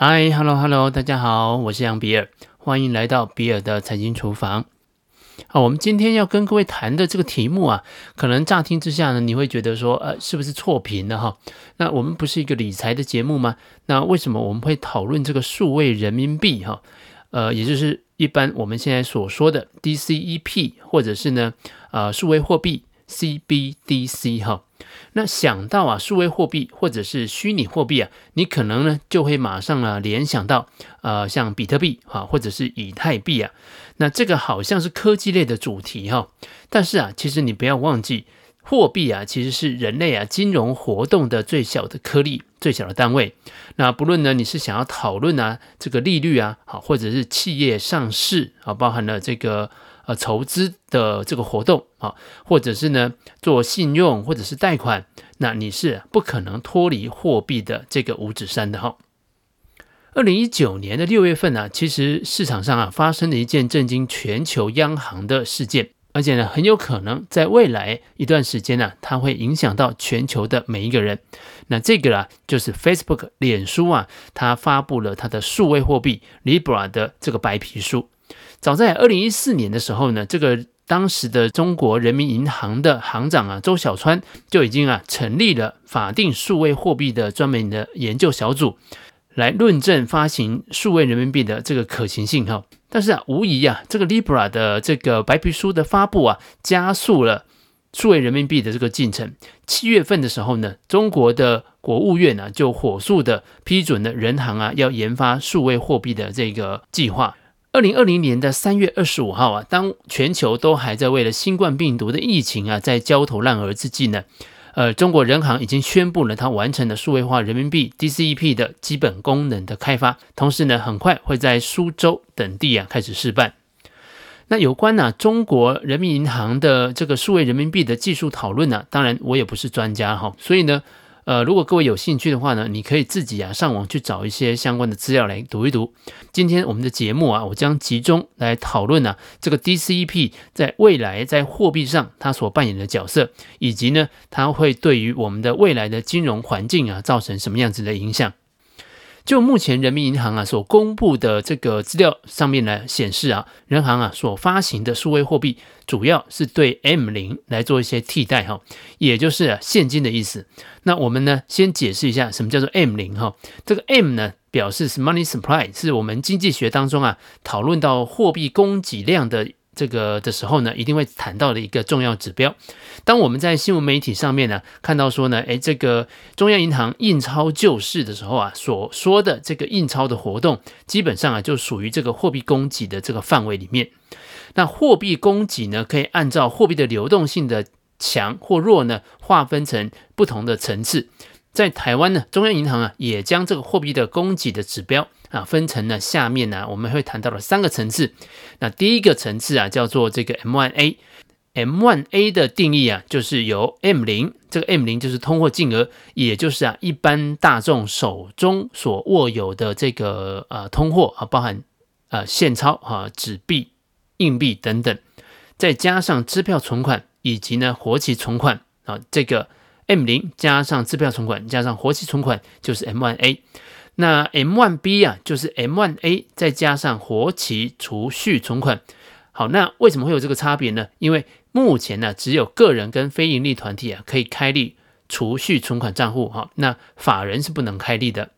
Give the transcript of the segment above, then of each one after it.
嗨，Hello Hello，大家好，我是杨比尔，欢迎来到比尔的财经厨房。好，我们今天要跟各位谈的这个题目啊，可能乍听之下呢，你会觉得说，呃，是不是错频了哈？那我们不是一个理财的节目吗？那为什么我们会讨论这个数位人民币哈？呃，也就是一般我们现在所说的 DCEP，或者是呢，呃，数位货币 CBDC 哈。那想到啊，数位货币或者是虚拟货币啊，你可能呢就会马上啊联想到呃像比特币啊，或者是以太币啊。那这个好像是科技类的主题哈，但是啊，其实你不要忘记，货币啊其实是人类啊金融活动的最小的颗粒、最小的单位。那不论呢你是想要讨论啊这个利率啊，好，或者是企业上市啊，包含了这个。呃，筹资的这个活动啊，或者是呢做信用或者是贷款，那你是不可能脱离货币的这个五指山的哈。二零一九年的六月份呢，其实市场上啊发生了一件震惊全球央行的事件，而且呢很有可能在未来一段时间呢，它会影响到全球的每一个人。那这个啊就是 Facebook 脸书啊，它发布了它的数位货币 Libra 的这个白皮书。早在二零一四年的时候呢，这个当时的中国人民银行的行长啊周小川就已经啊成立了法定数位货币的专门的研究小组，来论证发行数位人民币的这个可行性哈。但是啊，无疑啊，这个 Libra 的这个白皮书的发布啊，加速了数位人民币的这个进程。七月份的时候呢，中国的国务院啊就火速的批准了人行啊要研发数位货币的这个计划。二零二零年的三月二十五号啊，当全球都还在为了新冠病毒的疫情啊在焦头烂额之际呢，呃，中国人行已经宣布了它完成了数位化人民币 DCEP 的基本功能的开发，同时呢，很快会在苏州等地啊开始试办。那有关呢、中国人民银行的这个数位人民币的技术讨论呢，当然我也不是专家哈，所以呢。呃，如果各位有兴趣的话呢，你可以自己啊上网去找一些相关的资料来读一读。今天我们的节目啊，我将集中来讨论啊这个 DCEP 在未来在货币上它所扮演的角色，以及呢它会对于我们的未来的金融环境啊造成什么样子的影响。就目前人民银行啊所公布的这个资料上面来显示啊，人行啊所发行的数位货币主要是对 M 零来做一些替代哈，也就是现金的意思。那我们呢先解释一下什么叫做 M 零哈，这个 M 呢表示是 money supply，是我们经济学当中啊讨论到货币供给量的。这个的时候呢，一定会谈到的一个重要指标。当我们在新闻媒体上面呢看到说呢，诶，这个中央银行印钞救市的时候啊，所说的这个印钞的活动，基本上啊就属于这个货币供给的这个范围里面。那货币供给呢，可以按照货币的流动性的强或弱呢，划分成不同的层次。在台湾呢，中央银行啊也将这个货币的供给的指标啊分成了下面呢我们会谈到了三个层次。那第一个层次啊叫做这个 M1A，M1A 的定义啊就是由 M 零，这个 M 零就是通货净额，也就是啊一般大众手中所握有的这个呃通货啊，包含呃现钞啊、纸币、硬币等等，再加上支票存款以及呢活期存款啊这个。M 零加上支票存款加上活期存款就是 M1A，那 M one B 啊就是 M one A 再加上活期储蓄存款。好，那为什么会有这个差别呢？因为目前呢只有个人跟非盈利团体啊可以开立储蓄存款账户哈，那法人是不能开立的。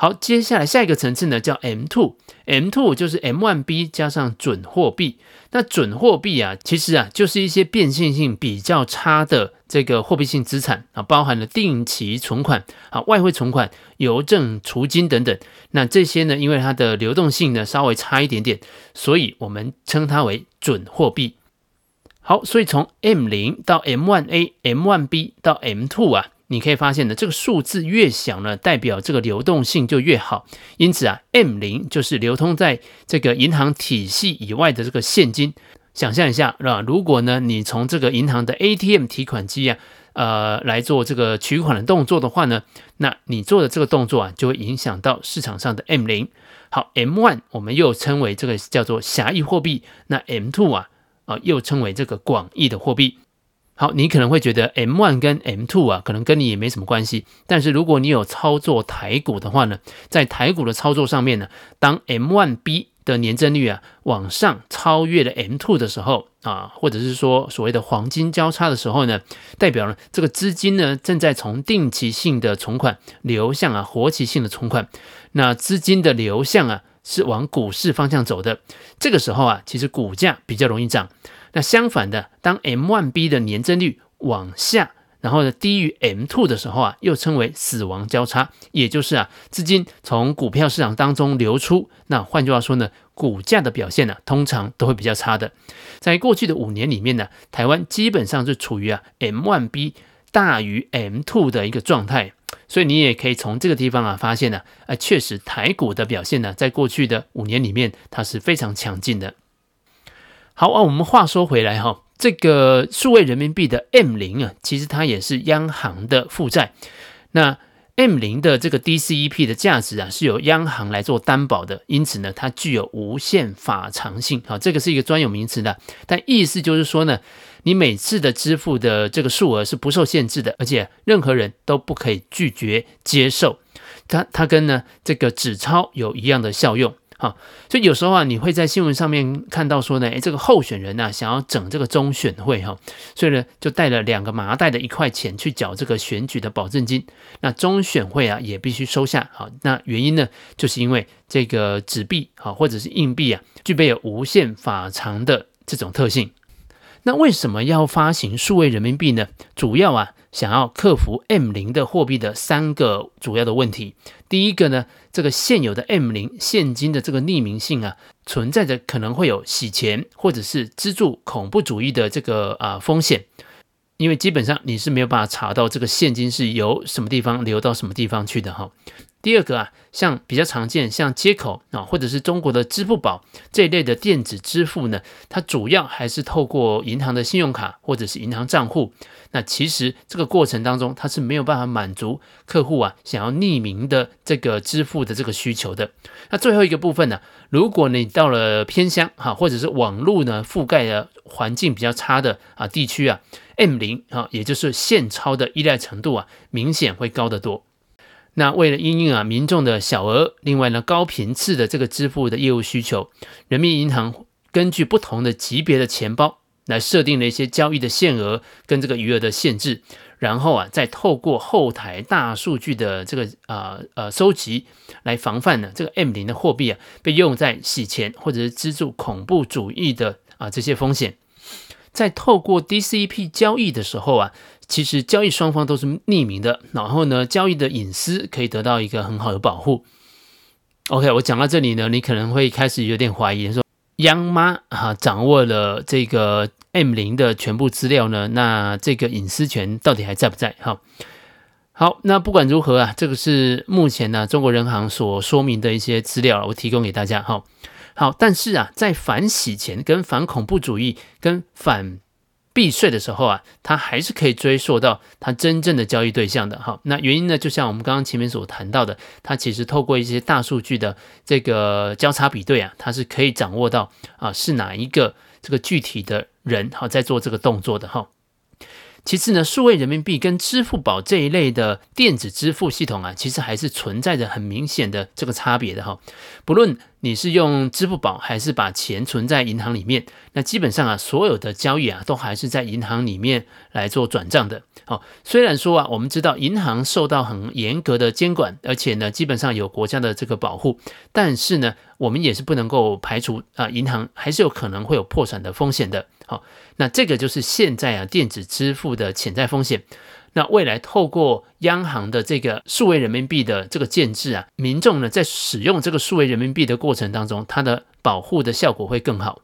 好，接下来下一个层次呢叫 M two，M two 就是 M one B 加上准货币。那准货币啊，其实啊就是一些变现性比较差的这个货币性资产啊，包含了定期存款啊、外汇存款、邮政储金等等。那这些呢，因为它的流动性呢稍微差一点点，所以我们称它为准货币。好，所以从 M 零到 M one A，M one B 到 M two 啊。你可以发现呢，这个数字越小呢，代表这个流动性就越好。因此啊，M 零就是流通在这个银行体系以外的这个现金。想象一下，是吧？如果呢，你从这个银行的 ATM 提款机啊，呃，来做这个取款的动作的话呢，那你做的这个动作啊，就会影响到市场上的 M 零。好，M one 我们又称为这个叫做狭义货币，那 M two 啊，啊、又称为这个广义的货币。好，你可能会觉得 M1 跟 M2 啊，可能跟你也没什么关系。但是如果你有操作台股的话呢，在台股的操作上面呢，当 M1B 的年增率啊往上超越了 M2 的时候啊，或者是说所谓的黄金交叉的时候呢，代表了这个资金呢正在从定期性的存款流向啊活期性的存款，那资金的流向啊是往股市方向走的。这个时候啊，其实股价比较容易涨。那相反的，当 M1B 的年增率往下，然后呢低于 M2 的时候啊，又称为死亡交叉，也就是啊资金从股票市场当中流出。那换句话说呢，股价的表现呢、通常都会比较差的。在过去的五年里面呢，台湾基本上是处于啊 M1B 大于 M two 的一个状态，所以你也可以从这个地方啊发现呢，啊确实台股的表现呢，在过去的五年里面，它是非常强劲的。好啊，我们话说回来哈，这个数位人民币的 M 零啊，其实它也是央行的负债。那 M 零的这个 DCEP 的价值啊，是由央行来做担保的，因此呢，它具有无限法偿性。好，这个是一个专有名词的，但意思就是说呢，你每次的支付的这个数额是不受限制的，而且任何人都不可以拒绝接受。它它跟呢这个纸钞有一样的效用。哈，所以有时候啊，你会在新闻上面看到说呢，诶，这个候选人呐，想要整这个中选会哈，所以呢，就带了两个麻袋的一块钱去缴这个选举的保证金。那中选会啊，也必须收下。好，那原因呢，就是因为这个纸币啊，或者是硬币啊，具备有无限法偿的这种特性。那为什么要发行数位人民币呢？主要啊，想要克服 M 零的货币的三个主要的问题。第一个呢，这个现有的 M 零现金的这个匿名性啊，存在着可能会有洗钱或者是资助恐怖主义的这个啊风险，因为基本上你是没有办法查到这个现金是由什么地方流到什么地方去的哈。第二个啊，像比较常见，像接口啊，或者是中国的支付宝这一类的电子支付呢，它主要还是透过银行的信用卡或者是银行账户。那其实这个过程当中，它是没有办法满足客户啊想要匿名的这个支付的这个需求的。那最后一个部分呢，如果你到了偏乡哈，或者是网络呢覆盖的环境比较差的啊地区啊，M 零啊，也就是现钞的依赖程度啊，明显会高得多。那为了因应啊民众的小额，另外呢高频次的这个支付的业务需求，人民银行根据不同的级别的钱包来设定了一些交易的限额跟这个余额的限制，然后啊再透过后台大数据的这个啊呃收集来防范呢这个 M 零的货币啊被用在洗钱或者是资助恐怖主义的啊这些风险，在透过 DCP 交易的时候啊。其实交易双方都是匿名的，然后呢，交易的隐私可以得到一个很好的保护。OK，我讲到这里呢，你可能会开始有点怀疑，说央妈啊掌握了这个 M 零的全部资料呢，那这个隐私权到底还在不在？好，好，那不管如何啊，这个是目前呢中国人行所说明的一些资料，我提供给大家。好，好，但是啊，在反洗钱、跟反恐怖主义、跟反避税的时候啊，它还是可以追溯到它真正的交易对象的哈。那原因呢，就像我们刚刚前面所谈到的，它其实透过一些大数据的这个交叉比对啊，它是可以掌握到啊是哪一个这个具体的人哈在做这个动作的哈。其次呢，数位人民币跟支付宝这一类的电子支付系统啊，其实还是存在着很明显的这个差别的哈。不论你是用支付宝还是把钱存在银行里面，那基本上啊，所有的交易啊，都还是在银行里面来做转账的。好，虽然说啊，我们知道银行受到很严格的监管，而且呢，基本上有国家的这个保护，但是呢，我们也是不能够排除啊，银行还是有可能会有破产的风险的。好，那这个就是现在啊，电子支付的潜在风险。那未来透过央行的这个数位人民币的这个建制啊，民众呢在使用这个数位人民币的过程当中，它的保护的效果会更好。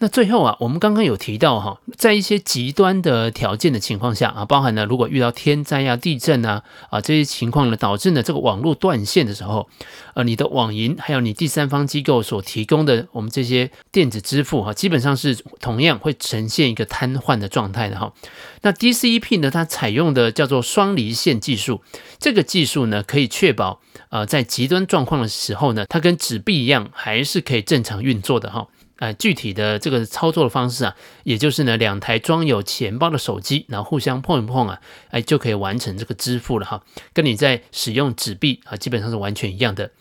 那最后啊，我们刚刚有提到哈，在一些极端的条件的情况下啊，包含呢，如果遇到天灾啊、地震啊啊这些情况呢，导致呢这个网络断线的时候，呃，你的网银还有你第三方机构所提供的我们这些电子支付哈，基本上是同样会呈现一个瘫痪的状态的哈。那 DCEP 呢，它采用的叫做双离线技术，这个技术呢可以确保呃在极端状况的时候呢，它跟纸币一样还是可以正常运作的哈。呃，具体的这个操作的方式啊，也就是呢，两台装有钱包的手机，然后互相碰一碰啊，哎，就可以完成这个支付了哈。跟你在使用纸币啊，基本上是完全一样的。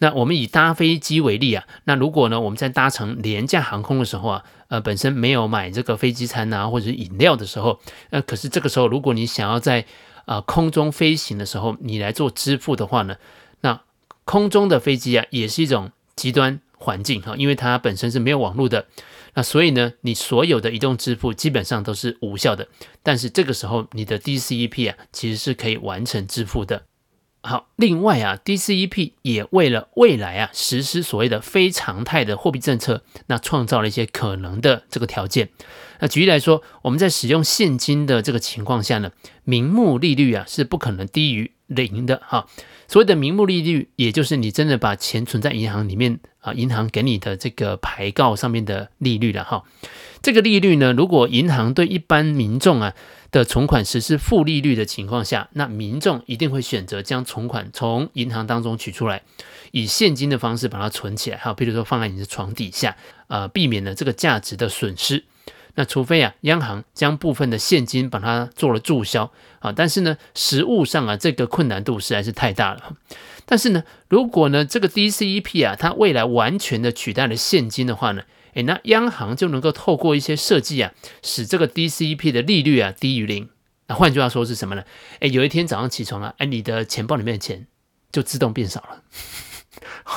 那我们以搭飞机为例啊，那如果呢，我们在搭乘廉价航空的时候啊，呃，本身没有买这个飞机餐啊，或者是饮料的时候，那、呃、可是这个时候，如果你想要在啊、呃、空中飞行的时候，你来做支付的话呢，那空中的飞机啊，也是一种极端。环境哈，因为它本身是没有网络的，那所以呢，你所有的移动支付基本上都是无效的。但是这个时候，你的 DCEP 啊，其实是可以完成支付的。好，另外啊，DCEP 也为了未来啊实施所谓的非常态的货币政策，那创造了一些可能的这个条件。那举例来说，我们在使用现金的这个情况下呢，名目利率啊是不可能低于零的哈。所谓的名目利率，也就是你真的把钱存在银行里面啊，银行给你的这个牌告上面的利率了哈。这个利率呢，如果银行对一般民众啊的存款实施负利率的情况下，那民众一定会选择将存款从银行当中取出来，以现金的方式把它存起来，哈，比如说放在你的床底下，呃，避免了这个价值的损失。那除非啊，央行将部分的现金把它做了注销啊，但是呢，实物上啊，这个困难度实在是太大了。但是呢，如果呢，这个 DCEP 啊，它未来完全的取代了现金的话呢，诶，那央行就能够透过一些设计啊，使这个 DCEP 的利率啊低于零。那换句话说是什么呢？诶，有一天早上起床啊，诶，你的钱包里面的钱就自动变少了。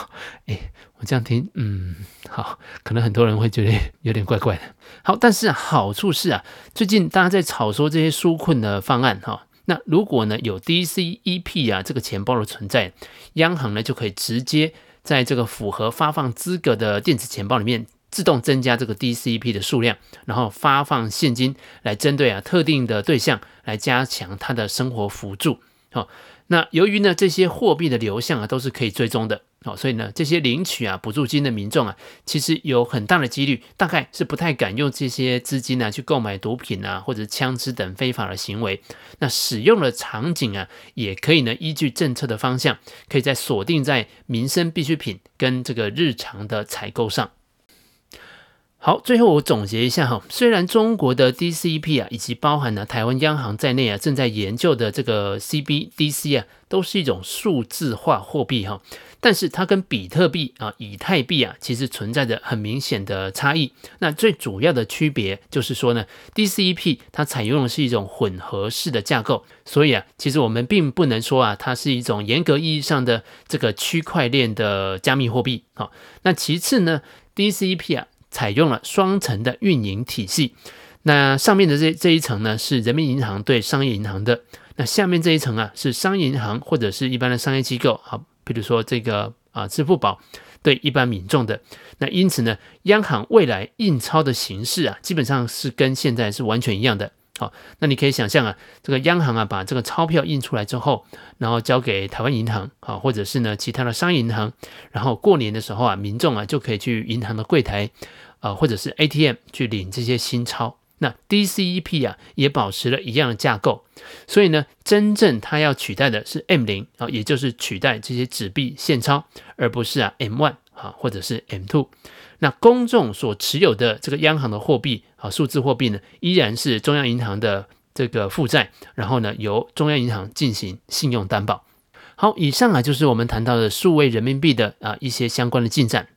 诶。我这样听，嗯，好，可能很多人会觉得有点怪怪的。好，但是好处是啊，最近大家在炒说这些纾困的方案哈，那如果呢有 DCEP 啊这个钱包的存在，央行呢就可以直接在这个符合发放资格的电子钱包里面自动增加这个 DCEP 的数量，然后发放现金来针对啊特定的对象来加强他的生活辅助。好，那由于呢这些货币的流向啊都是可以追踪的。好，所以呢，这些领取啊补助金的民众啊，其实有很大的几率，大概是不太敢用这些资金呢、啊、去购买毒品啊或者枪支等非法的行为。那使用的场景啊，也可以呢依据政策的方向，可以在锁定在民生必需品跟这个日常的采购上。好，最后我总结一下哈，虽然中国的 DCEP 啊，以及包含了台湾央行在内啊，正在研究的这个 CBDC 啊，都是一种数字化货币哈，但是它跟比特币啊、以太币啊，其实存在着很明显的差异。那最主要的区别就是说呢，DCEP 它采用的是一种混合式的架构，所以啊，其实我们并不能说啊，它是一种严格意义上的这个区块链的加密货币。好，那其次呢，DCEP 啊。采用了双层的运营体系，那上面的这这一层呢，是人民银行对商业银行的，那下面这一层啊是商业银行或者是一般的商业机构，啊，比如说这个啊支付宝对一般民众的，那因此呢，央行未来印钞的形式啊，基本上是跟现在是完全一样的。好，那你可以想象啊，这个央行啊，把这个钞票印出来之后，然后交给台湾银行啊，或者是呢其他的商业银行，然后过年的时候啊，民众啊就可以去银行的柜台啊，或者是 ATM 去领这些新钞。那 DCEP 啊也保持了一样的架构，所以呢，真正它要取代的是 M 零啊，也就是取代这些纸币现钞，而不是啊 M one 啊或者是 M two。那公众所持有的这个央行的货币数字货币呢，依然是中央银行的这个负债，然后呢，由中央银行进行信用担保。好，以上啊就是我们谈到的数位人民币的啊一些相关的进展。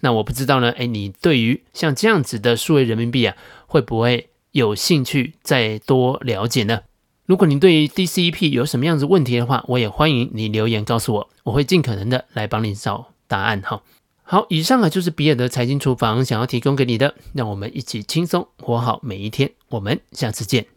那我不知道呢，哎，你对于像这样子的数位人民币啊，会不会有兴趣再多了解呢？如果你对于 DCEP 有什么样子问题的话，我也欢迎你留言告诉我，我会尽可能的来帮你找答案哈。好，以上啊就是比尔的财经厨房想要提供给你的，让我们一起轻松活好每一天。我们下次见。